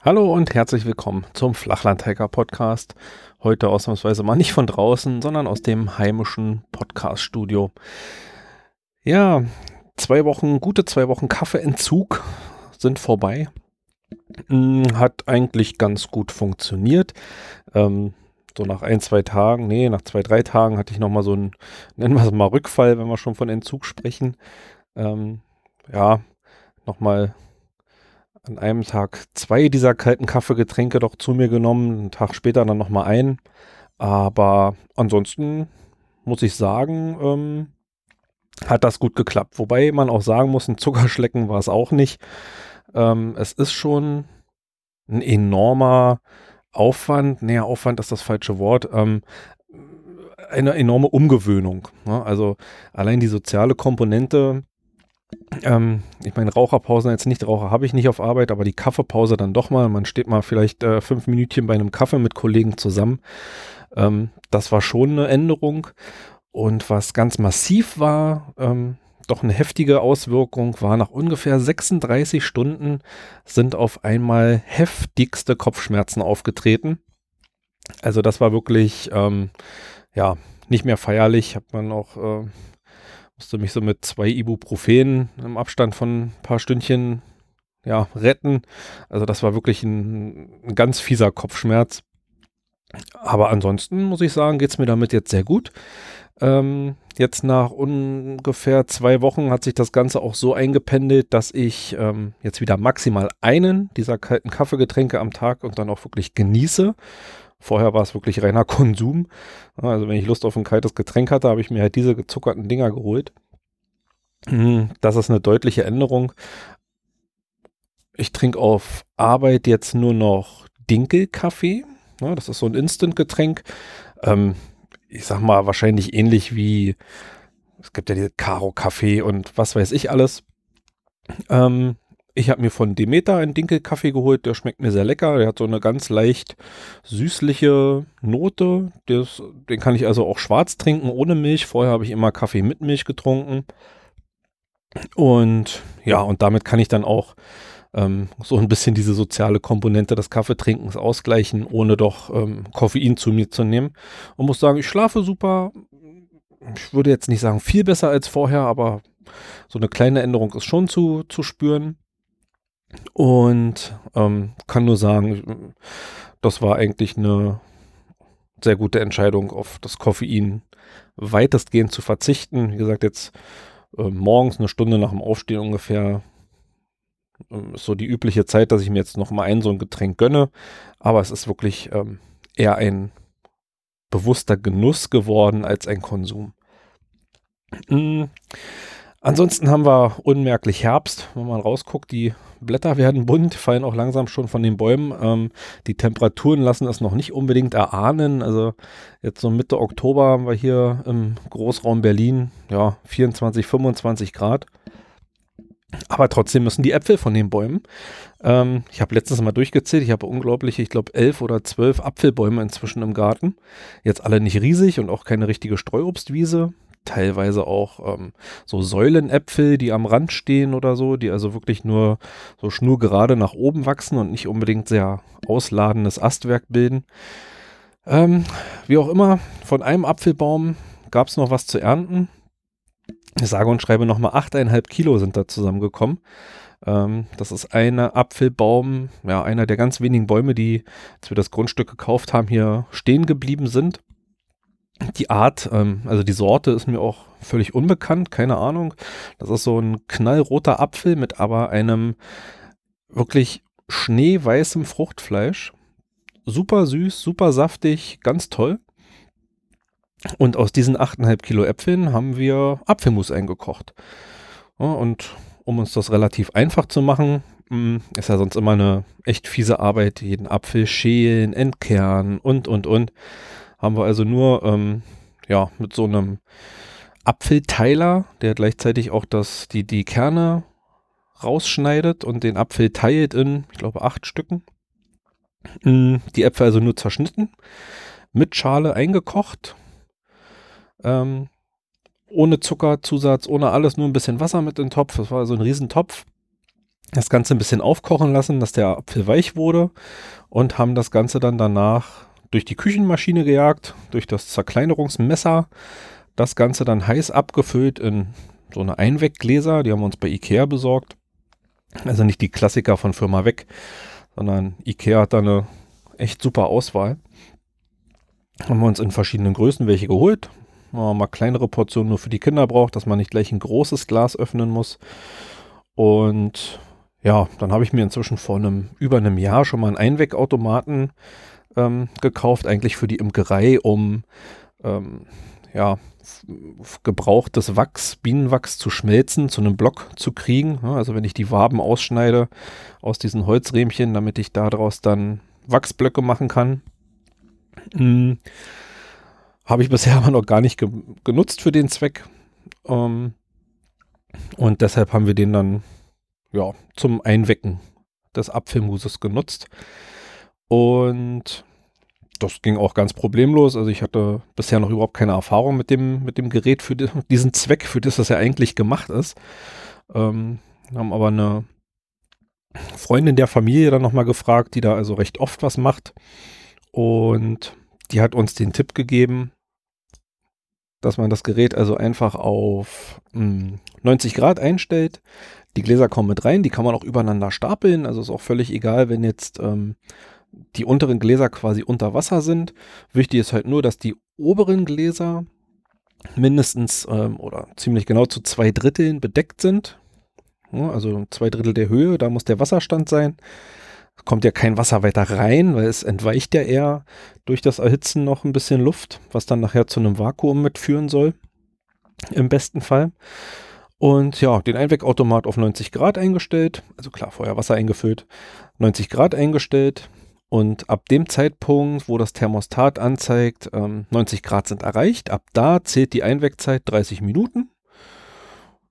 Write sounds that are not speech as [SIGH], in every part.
Hallo und herzlich willkommen zum Flachlandhacker Podcast. Heute ausnahmsweise mal nicht von draußen, sondern aus dem heimischen Podcast-Studio. Ja, zwei Wochen, gute zwei Wochen Kaffeeentzug sind vorbei. Hm, hat eigentlich ganz gut funktioniert. Ähm, so nach ein, zwei Tagen, nee, nach zwei, drei Tagen hatte ich nochmal so einen, nennen wir es mal Rückfall, wenn wir schon von Entzug sprechen. Ähm, ja, nochmal an einem Tag zwei dieser kalten Kaffeegetränke doch zu mir genommen, einen Tag später dann nochmal ein. Aber ansonsten muss ich sagen, ähm, hat das gut geklappt. Wobei man auch sagen muss, ein Zuckerschlecken war es auch nicht. Ähm, es ist schon ein enormer Aufwand, näher Aufwand ist das falsche Wort, ähm, eine enorme Umgewöhnung. Ne? Also allein die soziale Komponente, ähm, ich meine, Raucherpausen jetzt nicht, Raucher habe ich nicht auf Arbeit, aber die Kaffeepause dann doch mal. Man steht mal vielleicht äh, fünf Minütchen bei einem Kaffee mit Kollegen zusammen. Ähm, das war schon eine Änderung. Und was ganz massiv war, ähm, doch eine heftige Auswirkung, war nach ungefähr 36 Stunden sind auf einmal heftigste Kopfschmerzen aufgetreten. Also das war wirklich, ähm, ja, nicht mehr feierlich. Hat man auch äh, musste mich so mit zwei Ibuprofen im Abstand von ein paar Stündchen ja, retten. Also das war wirklich ein, ein ganz fieser Kopfschmerz. Aber ansonsten muss ich sagen, geht es mir damit jetzt sehr gut. Ähm, jetzt nach ungefähr zwei Wochen hat sich das Ganze auch so eingependelt, dass ich ähm, jetzt wieder maximal einen dieser kalten Kaffeegetränke am Tag und dann auch wirklich genieße. Vorher war es wirklich reiner [LAUGHS] Konsum. Also wenn ich Lust auf ein kaltes Getränk hatte, habe ich mir halt diese gezuckerten Dinger geholt. Hm, das ist eine deutliche Änderung. Ich trinke auf Arbeit jetzt nur noch Dinkelkaffee. Das ist so ein Instant-Getränk. Ähm, ich sag mal, wahrscheinlich ähnlich wie, es gibt ja diese Karo-Kaffee und was weiß ich alles. Ähm, ich habe mir von Demeter einen Dinkelkaffee geholt, der schmeckt mir sehr lecker. Der hat so eine ganz leicht süßliche Note. Das, den kann ich also auch schwarz trinken, ohne Milch. Vorher habe ich immer Kaffee mit Milch getrunken. Und ja, und damit kann ich dann auch ähm, so ein bisschen diese soziale Komponente des Kaffeetrinkens ausgleichen, ohne doch ähm, Koffein zu mir zu nehmen. Und muss sagen, ich schlafe super. Ich würde jetzt nicht sagen viel besser als vorher, aber so eine kleine Änderung ist schon zu, zu spüren. Und ähm, kann nur sagen, das war eigentlich eine sehr gute Entscheidung, auf das Koffein weitestgehend zu verzichten. Wie gesagt, jetzt äh, morgens eine Stunde nach dem Aufstehen ungefähr äh, ist so die übliche Zeit, dass ich mir jetzt noch mal ein so ein Getränk gönne. Aber es ist wirklich ähm, eher ein bewusster Genuss geworden als ein Konsum. Mhm. Ansonsten haben wir unmerklich Herbst, wenn man rausguckt, die Blätter werden bunt, fallen auch langsam schon von den Bäumen. Ähm, die Temperaturen lassen es noch nicht unbedingt erahnen. Also jetzt so Mitte Oktober haben wir hier im Großraum Berlin ja 24, 25 Grad. Aber trotzdem müssen die Äpfel von den Bäumen. Ähm, ich habe letztens mal durchgezählt, ich habe unglaublich, ich glaube, elf oder zwölf Apfelbäume inzwischen im Garten. Jetzt alle nicht riesig und auch keine richtige Streuobstwiese teilweise auch ähm, so Säulenäpfel, die am Rand stehen oder so, die also wirklich nur so schnurgerade nach oben wachsen und nicht unbedingt sehr ausladendes Astwerk bilden. Ähm, wie auch immer, von einem Apfelbaum gab es noch was zu ernten. Ich sage und schreibe nochmal 8,5 Kilo sind da zusammengekommen. Ähm, das ist ein Apfelbaum, ja, einer der ganz wenigen Bäume, die, als wir das Grundstück gekauft haben, hier stehen geblieben sind die Art, ähm, also die Sorte ist mir auch völlig unbekannt, keine Ahnung. Das ist so ein knallroter Apfel mit aber einem wirklich schneeweißem Fruchtfleisch. Super süß, super saftig, ganz toll. Und aus diesen 8,5 Kilo Äpfeln haben wir Apfelmus eingekocht. Ja, und um uns das relativ einfach zu machen, mm, ist ja sonst immer eine echt fiese Arbeit, jeden Apfel schälen, entkernen und, und, und haben wir also nur ähm, ja, mit so einem Apfelteiler, der gleichzeitig auch das, die, die Kerne rausschneidet und den Apfel teilt in, ich glaube, acht Stücken. Mm, die Äpfel also nur zerschnitten, mit Schale eingekocht, ähm, ohne Zuckerzusatz, ohne alles, nur ein bisschen Wasser mit in den Topf. Das war also ein Riesentopf. das Ganze ein bisschen aufkochen lassen, dass der Apfel weich wurde und haben das Ganze dann danach durch die Küchenmaschine gejagt, durch das Zerkleinerungsmesser, das Ganze dann heiß abgefüllt in so eine Einweggläser, die haben wir uns bei Ikea besorgt. Also nicht die Klassiker von Firma Weg, sondern Ikea hat da eine echt super Auswahl. Haben wir uns in verschiedenen Größen welche geholt. Wenn man mal kleinere Portionen nur für die Kinder braucht, dass man nicht gleich ein großes Glas öffnen muss. Und ja, dann habe ich mir inzwischen vor einem, über einem Jahr schon mal einen Einwegautomaten ähm, gekauft, eigentlich für die Imkerei, um ähm, ja, gebrauchtes Wachs, Bienenwachs zu schmelzen, zu einem Block zu kriegen. Also wenn ich die Waben ausschneide aus diesen Holzrähmchen, damit ich daraus dann Wachsblöcke machen kann. Hm. Habe ich bisher [LAUGHS] aber noch gar nicht ge genutzt für den Zweck. Ähm, und deshalb haben wir den dann ja, zum Einwecken des Apfelmuses genutzt. Und das ging auch ganz problemlos. Also ich hatte bisher noch überhaupt keine Erfahrung mit dem, mit dem Gerät für die, [LAUGHS] diesen Zweck, für das das ja eigentlich gemacht ist. Ähm, haben aber eine Freundin der Familie dann nochmal gefragt, die da also recht oft was macht. Und die hat uns den Tipp gegeben, dass man das Gerät also einfach auf mh, hm, 90 Grad einstellt. Die Gläser kommen mit rein, die kann man auch übereinander stapeln. Also ist auch völlig egal, wenn jetzt ähm, die unteren Gläser quasi unter Wasser sind. Wichtig ist halt nur, dass die oberen Gläser mindestens ähm, oder ziemlich genau zu zwei Dritteln bedeckt sind. Ja, also zwei Drittel der Höhe, da muss der Wasserstand sein. Es kommt ja kein Wasser weiter rein, weil es entweicht ja eher durch das Erhitzen noch ein bisschen Luft, was dann nachher zu einem Vakuum mitführen soll. Im besten Fall. Und ja, den Einwegautomat auf 90 Grad eingestellt. Also klar, vorher Wasser eingefüllt. 90 Grad eingestellt. Und ab dem Zeitpunkt, wo das Thermostat anzeigt, ähm, 90 Grad sind erreicht, ab da zählt die Einwegzeit 30 Minuten.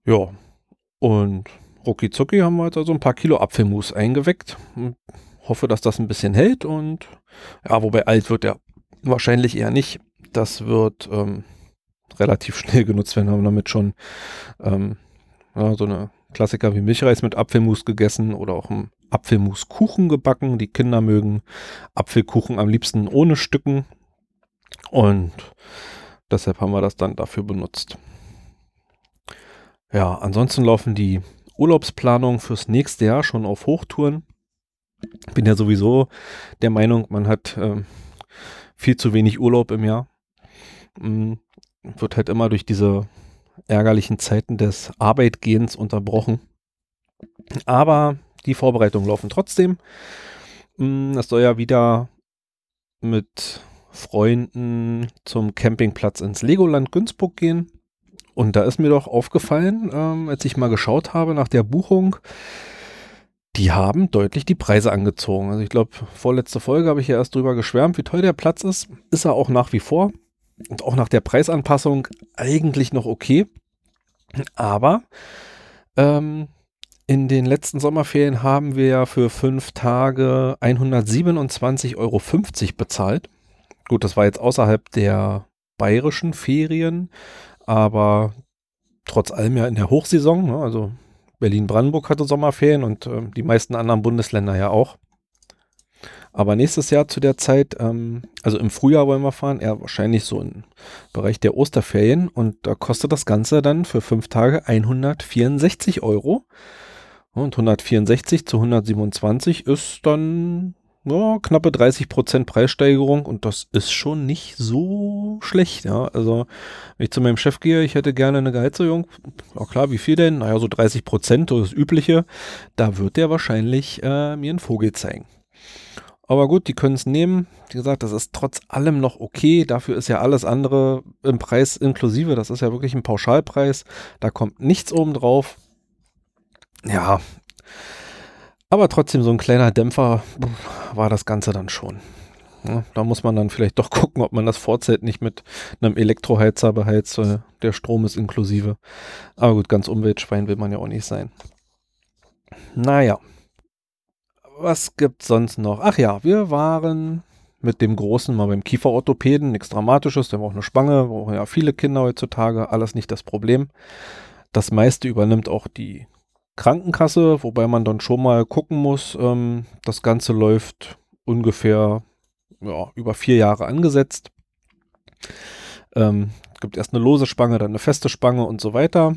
Ja, und rucki zucki haben wir jetzt also ein paar Kilo Apfelmus eingeweckt. Hoffe, dass das ein bisschen hält und ja, wobei alt wird er wahrscheinlich eher nicht. Das wird ähm, relativ [LAUGHS] schnell genutzt werden. Haben damit schon ähm, ja, so eine Klassiker wie Milchreis mit Apfelmus gegessen oder auch ein Apfelmuskuchen gebacken. Die Kinder mögen Apfelkuchen am liebsten ohne Stücken. Und deshalb haben wir das dann dafür benutzt. Ja, ansonsten laufen die Urlaubsplanungen fürs nächste Jahr schon auf Hochtouren. Bin ja sowieso der Meinung, man hat äh, viel zu wenig Urlaub im Jahr. Mhm. Wird halt immer durch diese ärgerlichen Zeiten des Arbeitgehens unterbrochen. Aber die Vorbereitungen laufen trotzdem. Mm, es soll ja wieder mit Freunden zum Campingplatz ins Legoland Günzburg gehen. Und da ist mir doch aufgefallen, ähm, als ich mal geschaut habe nach der Buchung, die haben deutlich die Preise angezogen. Also ich glaube, vorletzte Folge habe ich ja erst drüber geschwärmt, wie toll der Platz ist. Ist er auch nach wie vor. Und auch nach der Preisanpassung eigentlich noch okay. Aber ähm, in den letzten Sommerferien haben wir ja für fünf Tage 127,50 Euro bezahlt. Gut, das war jetzt außerhalb der bayerischen Ferien, aber trotz allem ja in der Hochsaison. Ne? Also Berlin-Brandenburg hatte Sommerferien und äh, die meisten anderen Bundesländer ja auch. Aber nächstes Jahr zu der Zeit, ähm, also im Frühjahr wollen wir fahren, eher wahrscheinlich so im Bereich der Osterferien und da kostet das Ganze dann für fünf Tage 164 Euro. Und 164 zu 127 ist dann ja, knappe 30 Prozent Preissteigerung und das ist schon nicht so schlecht. Ja, also wenn ich zu meinem Chef gehe, ich hätte gerne eine Gehaltserhöhung. Ja klar, wie viel denn? Naja, so 30 Prozent, das Übliche. Da wird der wahrscheinlich äh, mir einen Vogel zeigen. Aber gut, die können es nehmen. Wie gesagt, das ist trotz allem noch okay. Dafür ist ja alles andere im Preis inklusive. Das ist ja wirklich ein Pauschalpreis. Da kommt nichts oben drauf ja, aber trotzdem so ein kleiner Dämpfer war das Ganze dann schon. Ja, da muss man dann vielleicht doch [LAUGHS] gucken, ob man das Vorzelt nicht mit einem Elektroheizer beheizt. Der Strom ist inklusive. Aber gut, ganz Umweltschwein will man ja auch nicht sein. Naja. Was gibt's sonst noch? Ach ja, wir waren mit dem Großen mal beim Kieferorthopäden. Nichts Dramatisches. Der braucht eine Spange. Brauchen ja viele Kinder heutzutage. Alles nicht das Problem. Das meiste übernimmt auch die Krankenkasse, wobei man dann schon mal gucken muss, ähm, das Ganze läuft ungefähr ja, über vier Jahre angesetzt. Ähm, gibt erst eine lose Spange, dann eine feste Spange und so weiter.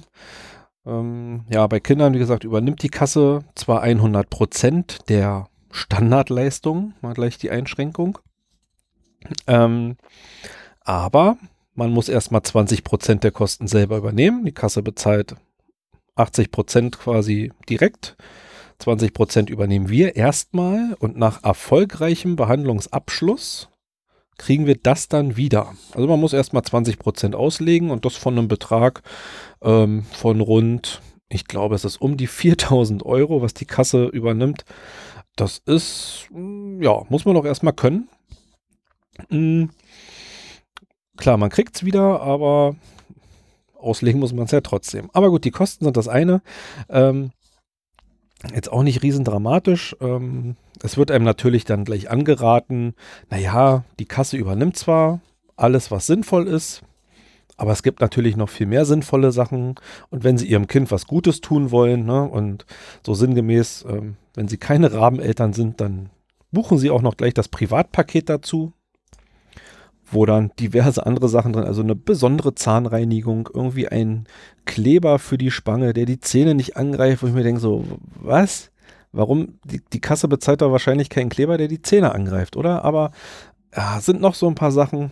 Ähm, ja, bei Kindern, wie gesagt, übernimmt die Kasse zwar 100 Prozent der Standardleistung, mal gleich die Einschränkung. Ähm, aber man muss erstmal 20 Prozent der Kosten selber übernehmen. Die Kasse bezahlt 80 Prozent quasi direkt. 20 Prozent übernehmen wir erstmal und nach erfolgreichem Behandlungsabschluss kriegen wir das dann wieder. Also man muss erstmal 20 Prozent auslegen und das von einem Betrag ähm, von rund, ich glaube, es ist um die 4000 Euro, was die Kasse übernimmt. Das ist, mm, ja, muss man doch erstmal können. Mhm. Klar, man kriegt es wieder, aber auslegen muss man es ja trotzdem. Aber gut, die Kosten sind das eine. Ähm, jetzt auch nicht riesendramatisch. Ähm, es wird einem natürlich dann gleich angeraten, naja, die Kasse übernimmt zwar alles, was sinnvoll ist, aber es gibt natürlich noch viel mehr sinnvolle Sachen. Und wenn Sie Ihrem Kind was Gutes tun wollen, ne, und so sinngemäß, ähm, wenn Sie keine Rabeneltern sind, dann buchen Sie auch noch gleich das Privatpaket dazu wo dann diverse andere Sachen drin, also eine besondere Zahnreinigung, irgendwie ein Kleber für die Spange, der die Zähne nicht angreift, wo ich mir denke, so, was? Warum? Die, die Kasse bezahlt doch wahrscheinlich keinen Kleber, der die Zähne angreift, oder? Aber ja, sind noch so ein paar Sachen,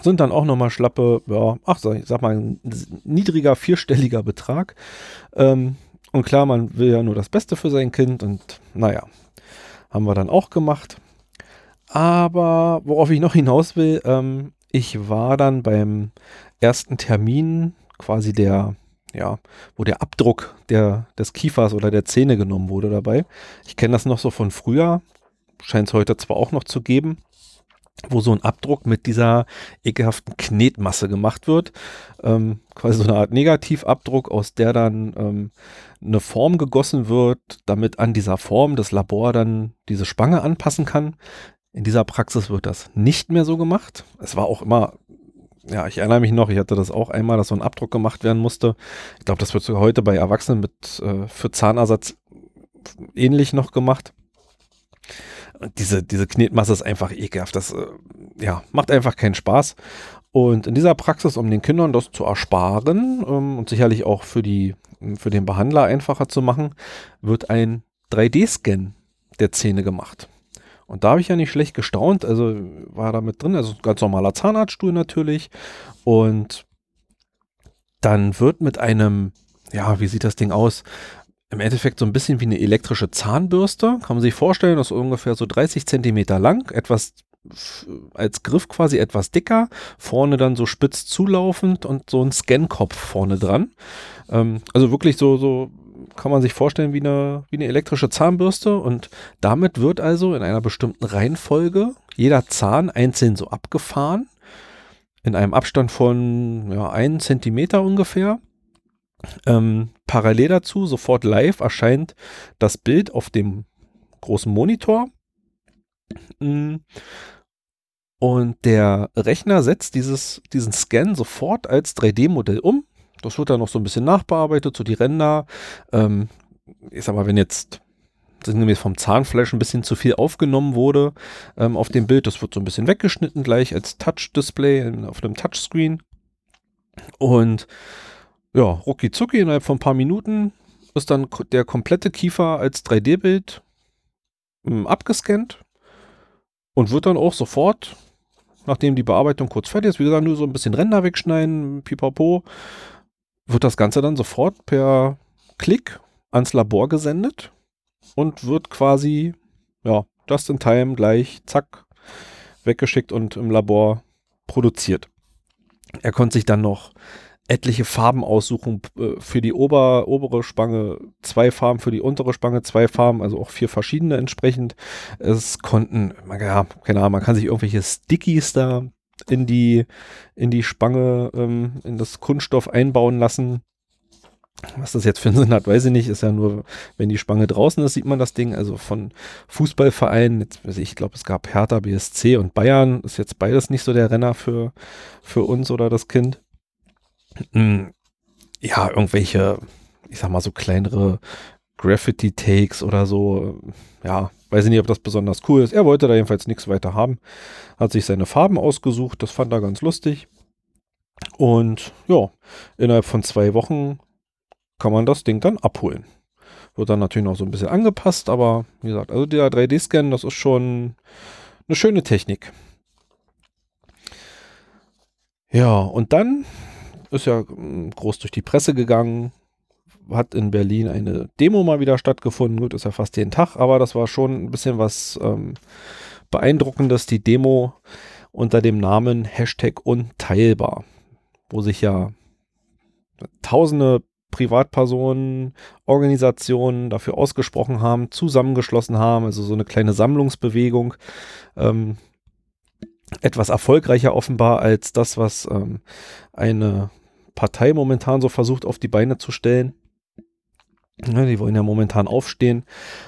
sind dann auch nochmal schlappe, ja, ach, ich sag mal, ein niedriger, vierstelliger Betrag. Ähm, und klar, man will ja nur das Beste für sein Kind und naja, haben wir dann auch gemacht. Aber worauf ich noch hinaus will, ähm, ich war dann beim ersten Termin quasi der, ja, wo der Abdruck der, des Kiefers oder der Zähne genommen wurde dabei. Ich kenne das noch so von früher, scheint es heute zwar auch noch zu geben, wo so ein Abdruck mit dieser ekelhaften Knetmasse gemacht wird. Ähm, quasi so eine Art Negativabdruck, aus der dann ähm, eine Form gegossen wird, damit an dieser Form das Labor dann diese Spange anpassen kann. In dieser Praxis wird das nicht mehr so gemacht. Es war auch immer, ja, ich erinnere mich noch, ich hatte das auch einmal, dass so ein Abdruck gemacht werden musste. Ich glaube, das wird sogar heute bei Erwachsenen mit äh, für Zahnersatz ähnlich noch gemacht. diese, diese Knetmasse ist einfach ekelhaft. Das äh, ja, macht einfach keinen Spaß. Und in dieser Praxis, um den Kindern das zu ersparen ähm, und sicherlich auch für, die, für den Behandler einfacher zu machen, wird ein 3D-Scan der Zähne gemacht. Und da habe ich ja nicht schlecht gestaunt. Also war da mit drin, also ganz normaler Zahnarztstuhl natürlich. Und dann wird mit einem, ja, wie sieht das Ding aus? Im Endeffekt so ein bisschen wie eine elektrische Zahnbürste. Kann man sich vorstellen, das ist ungefähr so 30 Zentimeter lang, etwas als Griff quasi etwas dicker, vorne dann so spitz zulaufend und so ein Scankopf vorne dran. Ähm, also wirklich so, so kann man sich vorstellen wie eine, wie eine elektrische Zahnbürste und damit wird also in einer bestimmten Reihenfolge jeder Zahn einzeln so abgefahren, in einem Abstand von ja, einen Zentimeter ungefähr. Ähm, parallel dazu, sofort live, erscheint das Bild auf dem großen Monitor. Mm. Und der Rechner setzt dieses, diesen Scan sofort als 3D-Modell um das wird dann noch so ein bisschen nachbearbeitet, so die Ränder. Ähm, ich sag mal, wenn jetzt vom Zahnfleisch ein bisschen zu viel aufgenommen wurde ähm, auf dem Bild, das wird so ein bisschen weggeschnitten gleich als Touch-Display auf einem Touchscreen. Und ja, rucki zucki, innerhalb von ein paar Minuten ist dann der komplette Kiefer als 3D-Bild ähm, abgescannt und wird dann auch sofort, nachdem die Bearbeitung kurz fertig ist, wie gesagt, nur so ein bisschen Ränder wegschneiden, pipapo, wird das Ganze dann sofort per Klick ans Labor gesendet und wird quasi, ja, just in time gleich, zack, weggeschickt und im Labor produziert. Er konnte sich dann noch etliche Farben aussuchen. Äh, für die Ober, obere Spange zwei Farben, für die untere Spange zwei Farben, also auch vier verschiedene entsprechend. Es konnten, ja, keine Ahnung, man kann sich irgendwelche Stickies da in die, in die Spange, ähm, in das Kunststoff einbauen lassen. Was das jetzt für einen Sinn hat, weiß ich nicht. Ist ja nur, wenn die Spange draußen ist, sieht man das Ding. Also von Fußballvereinen, jetzt, ich glaube, es gab Hertha, BSC und Bayern. Ist jetzt beides nicht so der Renner für, für uns oder das Kind. Hm, ja, irgendwelche ich sag mal, so kleinere Graffiti-Takes oder so. Ja, weiß ich nicht, ob das besonders cool ist. Er wollte da jedenfalls nichts weiter haben. Hat sich seine Farben ausgesucht, das fand er ganz lustig. Und ja, innerhalb von zwei Wochen kann man das Ding dann abholen. Wird dann natürlich noch so ein bisschen angepasst, aber wie gesagt, also der 3D-Scan, das ist schon eine schöne Technik. Ja, und dann ist ja hm, groß durch die Presse gegangen, hat in Berlin eine Demo mal wieder stattgefunden. Gut, ist ja fast jeden Tag, aber das war schon ein bisschen was ähm, Beeindruckendes, die Demo unter dem Namen Hashtag unteilbar, wo sich ja tausende Privatpersonen, Organisationen dafür ausgesprochen haben, zusammengeschlossen haben, also so eine kleine Sammlungsbewegung. Ähm, etwas erfolgreicher offenbar als das, was ähm, eine Partei momentan so versucht auf die Beine zu stellen. Ja, die wollen ja momentan aufstehen.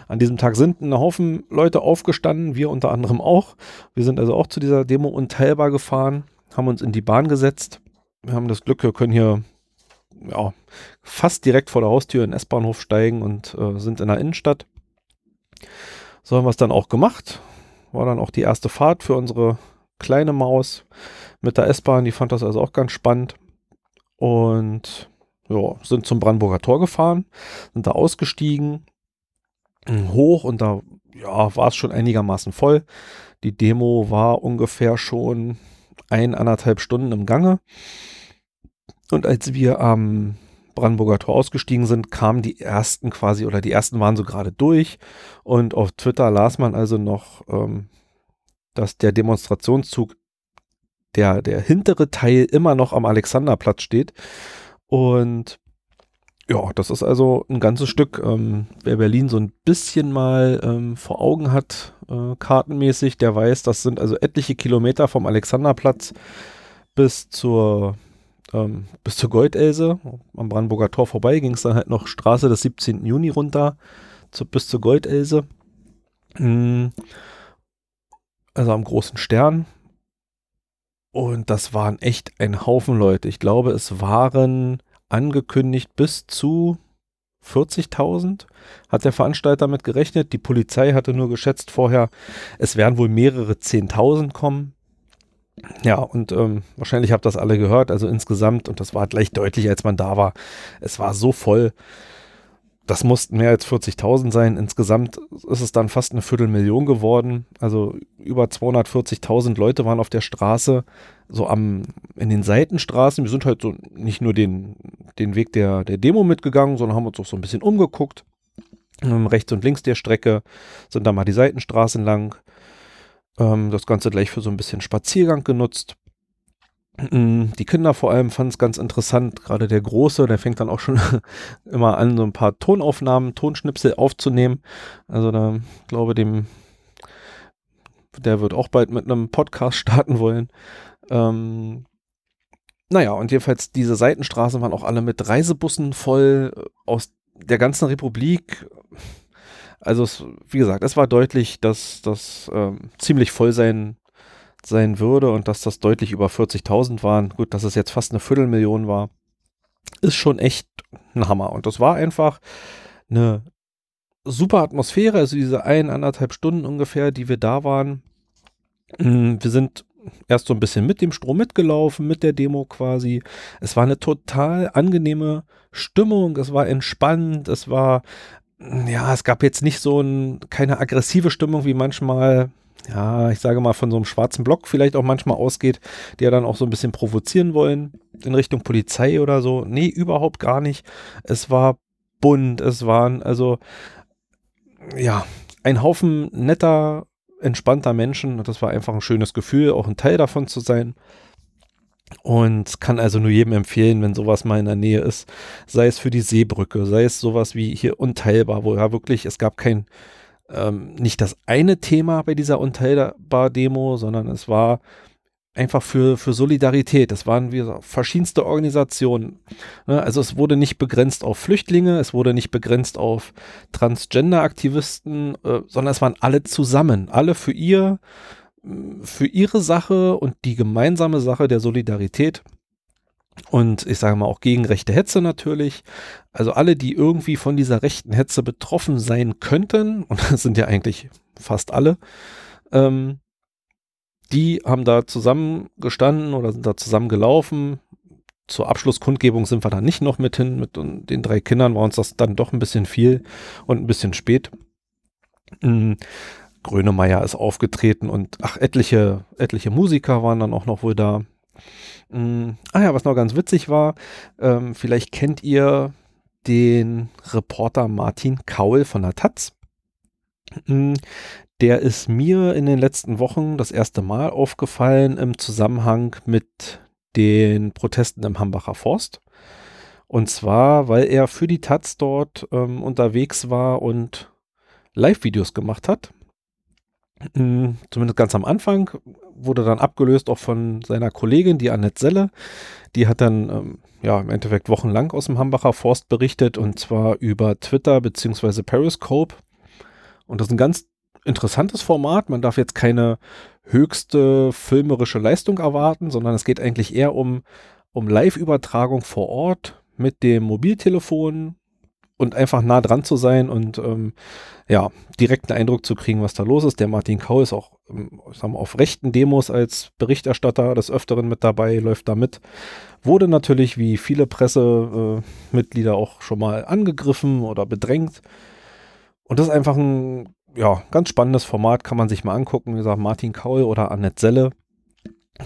An diesem Tag sind ein Haufen Leute aufgestanden, wir unter anderem auch. Wir sind also auch zu dieser Demo unteilbar gefahren, haben uns in die Bahn gesetzt. Wir haben das Glück, wir können hier ja, fast direkt vor der Haustür in den S-Bahnhof steigen und äh, sind in der Innenstadt. So haben wir es dann auch gemacht. War dann auch die erste Fahrt für unsere kleine Maus mit der S-Bahn. Die fand das also auch ganz spannend. Und ja, sind zum Brandenburger Tor gefahren, sind da ausgestiegen, hoch und da ja, war es schon einigermaßen voll. Die Demo war ungefähr schon ein, anderthalb Stunden im Gange. Und als wir am Brandenburger Tor ausgestiegen sind, kamen die ersten quasi, oder die ersten waren so gerade durch. Und auf Twitter las man also noch, ähm, dass der Demonstrationszug, der, der hintere Teil immer noch am Alexanderplatz steht. Und ja, das ist also ein ganzes Stück. Ähm, wer Berlin so ein bisschen mal ähm, vor Augen hat, äh, kartenmäßig, der weiß, das sind also etliche Kilometer vom Alexanderplatz bis zur ähm, bis zur Goldelse. Am Brandenburger Tor vorbei ging es dann halt noch Straße des 17. Juni runter zu, bis zur Goldelse. Mhm. Also am großen Stern. Und das waren echt ein Haufen Leute. Ich glaube, es waren angekündigt bis zu 40.000 hat der Veranstalter damit gerechnet. Die Polizei hatte nur geschätzt vorher, es werden wohl mehrere 10.000 kommen. Ja, und ähm, wahrscheinlich habt das alle gehört. Also insgesamt, und das war gleich deutlich, als man da war, es war so voll. Das mussten mehr als 40.000 sein. Insgesamt ist es dann fast eine Viertelmillion geworden. Also über 240.000 Leute waren auf der Straße, so am, in den Seitenstraßen. Wir sind halt so nicht nur den, den Weg der, der Demo mitgegangen, sondern haben uns auch so ein bisschen umgeguckt. Ähm, rechts und links der Strecke sind da mal die Seitenstraßen lang. Ähm, das Ganze gleich für so ein bisschen Spaziergang genutzt. Mm, die Kinder vor allem fanden es ganz interessant, gerade der Große, der fängt dann auch schon [LAUGHS] immer an, so ein paar Tonaufnahmen, Tonschnipsel aufzunehmen. Also da glaube dem, der wird auch bald mit einem Podcast [LAUGHS] starten wollen. Ähm, naja, und jedenfalls diese Seitenstraßen waren auch alle mit Reisebussen voll äh, aus der ganzen Republik. Also es, wie gesagt, es war deutlich, dass das ähm, ziemlich voll sein, sein würde und dass das deutlich über 40.000 waren. Gut, dass es jetzt fast eine Viertelmillion war, ist schon echt ein Hammer. Und das war einfach eine super Atmosphäre, also diese ein, anderthalb Stunden ungefähr, die wir da waren. Mm, wir sind erst so ein bisschen mit dem Strom mitgelaufen, mit der Demo quasi. Es war eine total angenehme Stimmung, es war entspannt, es war ja, es gab jetzt nicht so ein, keine aggressive Stimmung, wie manchmal, ja, ich sage mal, von so einem schwarzen Block vielleicht auch manchmal ausgeht, die ja dann auch so ein bisschen provozieren wollen in Richtung Polizei oder so. Nee, überhaupt gar nicht. Es war bunt, es waren also, ja, ein Haufen netter, entspannter Menschen und das war einfach ein schönes Gefühl, auch ein Teil davon zu sein. Und kann also nur jedem empfehlen, wenn sowas mal in der Nähe ist, sei es für die Seebrücke, sei es sowas wie hier Unteilbar, wo ja wirklich, es gab kein, ähm, nicht das eine Thema bei dieser Unteilbar-Demo, sondern es war einfach für, für Solidarität. Es waren wie verschiedenste Organisationen. Ne? Also es wurde nicht begrenzt auf Flüchtlinge, es wurde nicht begrenzt auf Transgender-Aktivisten, äh, sondern es waren alle zusammen, alle für ihr für ihre Sache und die gemeinsame Sache der Solidarität Und ich sage mal auch gegen rechte Hetze natürlich. Also alle, die irgendwie von dieser rechten Hetze betroffen sein könnten, [LAUGHS] und das sind ja eigentlich fast alle, ähm, die haben da zusammengestanden oder sind da zusammengelaufen. Zur Abschlusskundgebung sind wir da nicht noch mit hin. Mit den drei Kindern war uns das dann doch ein bisschen viel und ein bisschen spät. Mhm. Grönemeyer ist aufgetreten und ach, etliche, etliche Musiker waren dann auch noch wohl da. Mhm. Ah ja, was noch ganz witzig war, ähm, vielleicht kennt ihr den Reporter Martin Kaul von der Taz. Der ist mir in den letzten Wochen das erste Mal aufgefallen im Zusammenhang mit den Protesten im Hambacher Forst. Und zwar, weil er für die Taz dort ähm, unterwegs war und Live-Videos gemacht hat. Mhm, zumindest ganz am Anfang wurde dann abgelöst auch von seiner Kollegin, die Annette Selle. Die hat dann ähm, ja im Endeffekt wochenlang aus dem Hambacher Forst berichtet und zwar über Twitter bzw. Periscope. Und das ist ein ganz interessantes Format. Man darf jetzt keine höchste filmerische Leistung erwarten, sondern es geht eigentlich eher um, um Live-Übertragung vor Ort mit dem Mobiltelefon und einfach nah dran zu sein und ähm, ja, direkt einen Eindruck zu kriegen, was da los ist. Der Martin Kau ist auch ähm, ich sag mal, auf rechten Demos als Berichterstatter des Öfteren mit dabei, läuft da mit. Wurde natürlich wie viele Pressemitglieder auch schon mal angegriffen oder bedrängt. Und das ist einfach ein ja, ganz spannendes Format, kann man sich mal angucken. Wie gesagt, Martin Kaul oder Annette Selle.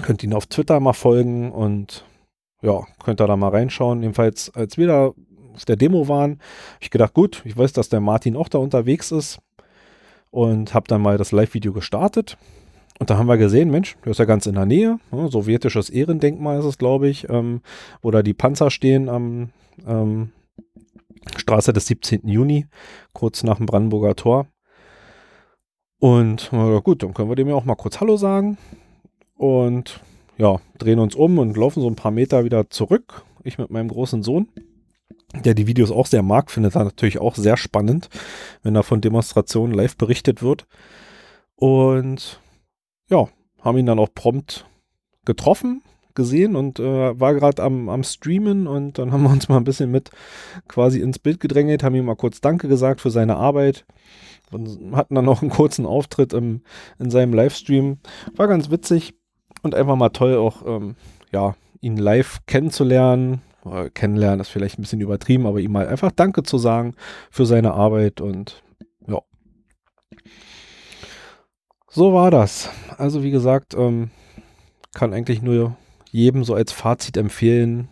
Könnt ihn auf Twitter mal folgen und ja, könnt ihr da mal reinschauen. Jedenfalls, als wir da auf der Demo waren, habe ich gedacht, gut, ich weiß, dass der Martin auch da unterwegs ist und habe dann mal das Live-Video gestartet. Und da haben wir gesehen, Mensch, der ist ja ganz in der Nähe. Ne, sowjetisches Ehrendenkmal ist es, glaube ich, ähm, wo da die Panzer stehen am ähm, Straße des 17. Juni, kurz nach dem Brandenburger Tor. Und gut, dann können wir dem ja auch mal kurz Hallo sagen. Und ja, drehen uns um und laufen so ein paar Meter wieder zurück. Ich mit meinem großen Sohn der die Videos auch sehr mag, findet er natürlich auch sehr spannend, wenn da von Demonstrationen live berichtet wird. Und ja, haben ihn dann auch prompt getroffen, gesehen und äh, war gerade am, am Streamen und dann [LAUGHS] haben wir uns mal ein bisschen mit quasi ins Bild gedrängelt, haben ihm mal kurz Danke gesagt für seine Arbeit und hatten dann noch einen kurzen Auftritt im, in seinem Livestream. War ganz witzig und einfach mal toll auch, ähm, ja, ihn live kennenzulernen, äh, kennenlernen ist vielleicht ein bisschen übertrieben, aber ihm mal einfach Danke zu sagen für seine Arbeit und ja. So war das. Also wie gesagt, ähm, kann eigentlich nur jedem so als Fazit empfehlen,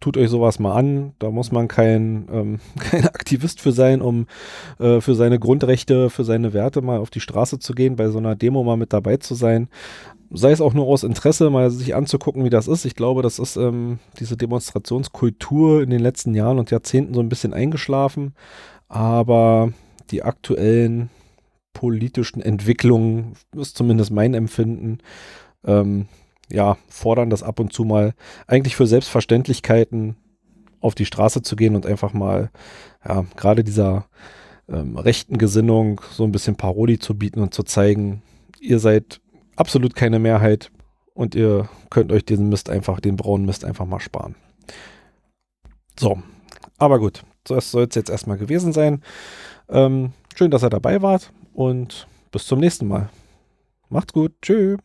tut euch sowas mal an. Da muss man kein, ähm, [LAUGHS] kein Aktivist für sein, um äh, für seine Grundrechte, für seine Werte mal auf die Straße zu gehen, bei so einer Demo mal mit dabei zu sein sei es auch nur aus Interesse, mal sich anzugucken, wie das ist. Ich glaube, das ist ähm, diese Demonstrationskultur in den letzten Jahren und Jahrzehnten so ein bisschen eingeschlafen. Aber die aktuellen politischen Entwicklungen, ist zumindest mein Empfinden, ähm, ja, fordern das ab und zu mal eigentlich für Selbstverständlichkeiten auf die Straße zu gehen und einfach mal, ja, gerade dieser ähm, rechten Gesinnung so ein bisschen Parodie zu bieten und zu zeigen, ihr seid absolut keine Mehrheit und ihr könnt euch diesen Mist einfach, den braunen Mist einfach mal sparen. So, aber gut, das soll es jetzt erstmal gewesen sein. Ähm, schön, dass ihr dabei wart und bis zum nächsten Mal. Macht's gut, tschüss.